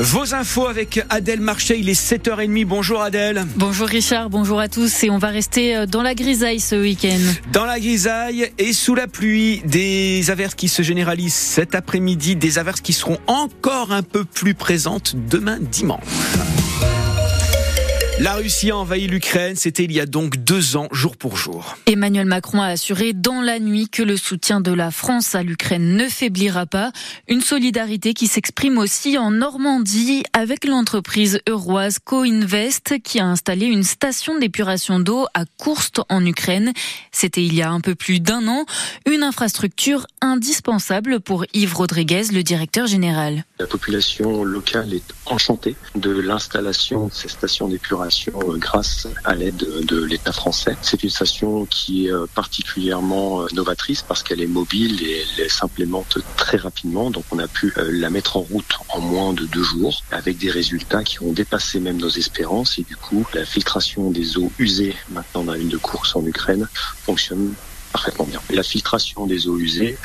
Vos infos avec Adèle Marché, il est 7h30. Bonjour Adèle. Bonjour Richard, bonjour à tous et on va rester euh, dans la grisaille ce week-end. Dans la grisaille et sous la pluie, des averses qui se généralisent cet après-midi, des averses qui seront encore un peu plus présentes demain dimanche. La Russie a envahi l'Ukraine, c'était il y a donc deux ans, jour pour jour. Emmanuel Macron a assuré dans la nuit que le soutien de la France à l'Ukraine ne faiblira pas. Une solidarité qui s'exprime aussi en Normandie avec l'entreprise euroise Co-Invest qui a installé une station d'épuration d'eau à Kourst en Ukraine. C'était il y a un peu plus d'un an, une infrastructure indispensable pour Yves Rodriguez, le directeur général. La population locale est enchantée de l'installation de ces stations d'épuration euh, grâce à l'aide de l'État français. C'est une station qui est euh, particulièrement euh, novatrice parce qu'elle est mobile et elle s'implémente très rapidement. Donc on a pu la mettre en route en moins de deux jours avec des résultats qui ont dépassé même nos espérances et du coup la filtration des eaux usées maintenant dans la ligne de course en Ukraine fonctionne parfaitement bien. La filtration des eaux usées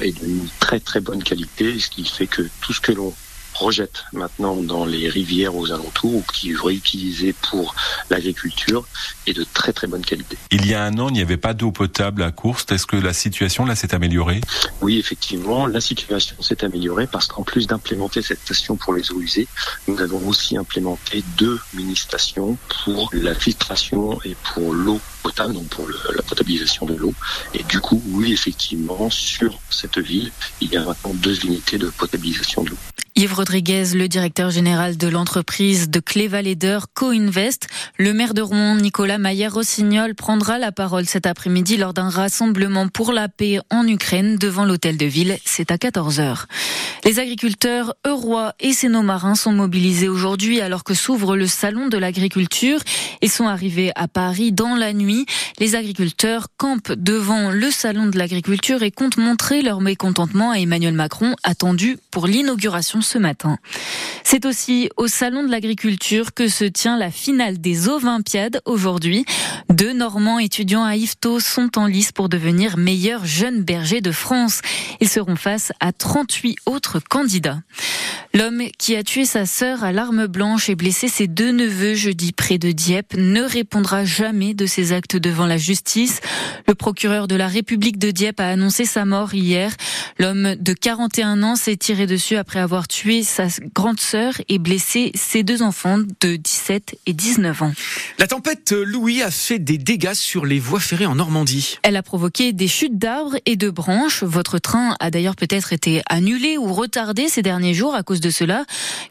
est d'une très très bonne qualité, ce qui fait que tout ce que l'on rejette maintenant dans les rivières aux alentours ou qui est réutilisé pour l'agriculture est de très très bonne qualité. Il y a un an, il n'y avait pas d'eau potable à Courste. Est-ce que la situation là s'est améliorée? Oui, effectivement, la situation s'est améliorée parce qu'en plus d'implémenter cette station pour les eaux usées, nous avons aussi implémenté deux mini-stations pour la filtration et pour l'eau potable, donc pour la potabilisation de l'eau. Et du coup, oui, effectivement, sur cette ville, il y a maintenant deux unités de potabilisation de l'eau. Yves Rodriguez, le directeur général de l'entreprise de Clévaléder Co-Invest. Le maire de Rouen, Nicolas Maillère-Rossignol, prendra la parole cet après-midi lors d'un rassemblement pour la paix en Ukraine devant l'hôtel de ville. C'est à 14h. Les agriculteurs eurois et sénomarins sont mobilisés aujourd'hui alors que s'ouvre le salon de l'agriculture. Ils sont arrivés à Paris dans la nuit. Les agriculteurs campent devant le salon de l'agriculture et comptent montrer leur mécontentement à Emmanuel Macron, attendu pour l'inauguration ce matin. C'est aussi au salon de l'agriculture que se tient la finale des Olympiades aujourd'hui. Deux Normands étudiants à Yvetot sont en lice pour devenir meilleurs jeunes bergers de France. Ils seront face à 38 autres candidats. L'homme qui a tué sa sœur à l'arme blanche et blessé ses deux neveux jeudi près de Dieppe ne répondra jamais de ses actes devant la justice. Le procureur de la République de Dieppe a annoncé sa mort hier. L'homme de 41 ans s'est tiré dessus après avoir tué sa grande sœur et blessé ses deux enfants de 17 et 19 ans. La tempête Louis a fait des dégâts sur les voies ferrées en Normandie. Elle a provoqué des chutes d'arbres et de branches. Votre train a d'ailleurs peut-être été annulé ou retardé ces derniers jours à cause de cela,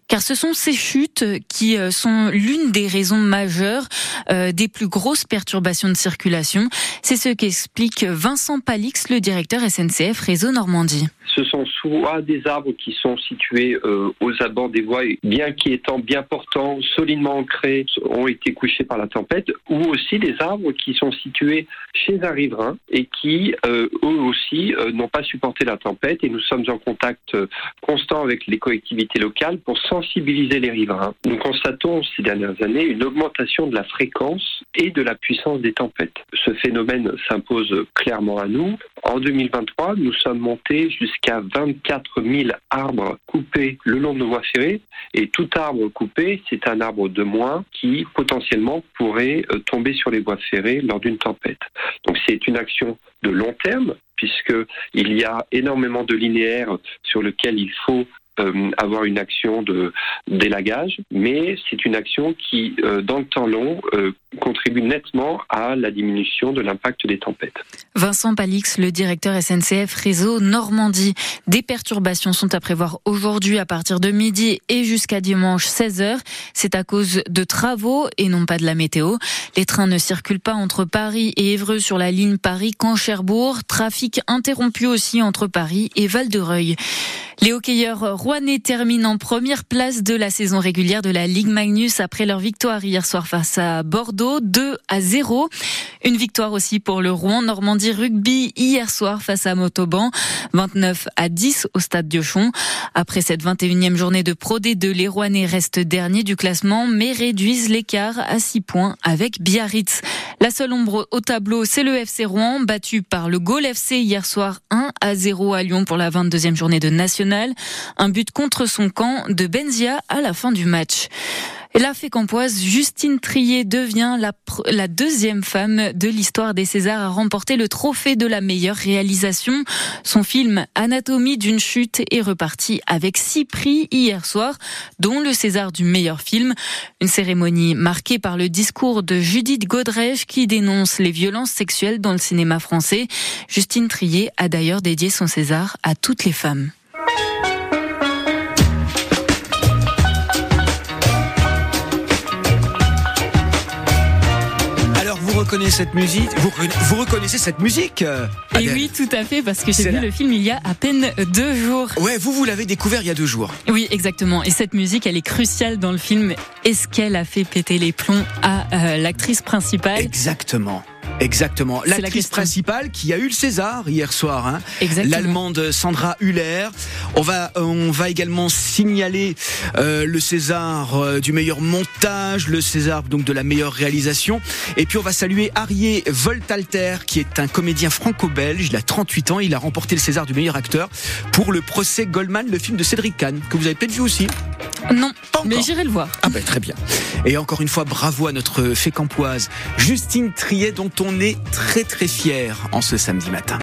car ce sont ces chutes qui euh, sont l'une des raisons majeures euh, des plus grosses perturbations de circulation. C'est ce qu'explique Vincent Palix, le directeur SNCF Réseau Normandie ce sont soit des arbres qui sont situés euh, aux abords des voies, bien qu'étant bien portants, solidement ancrés, ont été couchés par la tempête, ou aussi des arbres qui sont situés chez un riverain et qui, euh, eux aussi, euh, n'ont pas supporté la tempête. Et nous sommes en contact constant avec les collectivités locales pour sensibiliser les riverains. Nous constatons ces dernières années une augmentation de la fréquence et de la puissance des tempêtes. Ce phénomène s'impose clairement à nous. En 2023, nous sommes montés jusqu'à 24 000 arbres coupés le long de nos voies ferrées. Et tout arbre coupé, c'est un arbre de moins qui potentiellement pourrait euh, tomber sur les voies ferrées lors d'une tempête. Donc c'est une action de long terme puisqu'il y a énormément de linéaires sur lesquels il faut euh, avoir une action de d'élagage, mais c'est une action qui, euh, dans le temps long, euh, contribue nettement à la diminution de l'impact des tempêtes. Vincent Palix, le directeur SNCF Réseau Normandie. Des perturbations sont à prévoir aujourd'hui à partir de midi et jusqu'à dimanche 16h. C'est à cause de travaux et non pas de la météo. Les trains ne circulent pas entre Paris et Évreux sur la ligne Paris-Cancherbourg. Trafic interrompu aussi entre Paris et Val-de-Reuil. Les hockeyeurs rouennais terminent en première place de la saison régulière de la Ligue Magnus après leur victoire hier soir face à Bordeaux, 2 à 0. Une victoire aussi pour le Rouen Normandie Rugby hier soir face à Motoban, 29 à 10 au stade Diochon. Après cette 21e journée de Pro D2, les Rouennais restent derniers du classement mais réduisent l'écart à 6 points avec Biarritz. La seule ombre au tableau, c'est le FC Rouen battu par le Gaulle FC hier soir 1 à 0 à Lyon pour la 22e journée de National. Un but contre son camp de Benzia à la fin du match. La fécampoise Justine Trier devient la, la deuxième femme de l'histoire des Césars à remporter le trophée de la meilleure réalisation. Son film Anatomie d'une chute est reparti avec six prix hier soir, dont le César du meilleur film. Une cérémonie marquée par le discours de Judith Godrèche qui dénonce les violences sexuelles dans le cinéma français. Justine Trier a d'ailleurs dédié son César à toutes les femmes. Reconnaissez cette musique vous, vous, reconnaissez cette musique euh, Et oui, tout à fait, parce que j'ai vu le film il y a à peine deux jours. Ouais, vous, vous l'avez découvert il y a deux jours. Oui, exactement. Et cette musique, elle est cruciale dans le film. Est-ce qu'elle a fait péter les plombs à euh, l'actrice principale? Exactement. Exactement. L'actrice principale qui a eu le César hier soir, hein. l'allemande Sandra Hüller. On va, on va également signaler euh, le César euh, du meilleur montage, le César donc de la meilleure réalisation. Et puis on va saluer Arié Voltalter, qui est un comédien franco-belge. Il a 38 ans. Il a remporté le César du meilleur acteur pour le procès Goldman, le film de Cédric Kahn, que vous avez peut-être vu aussi. Non, mais j'irai le voir. Ah ben très bien. Et encore une fois, bravo à notre fécampoise Justine Triet, dont on est très très fier en ce samedi matin.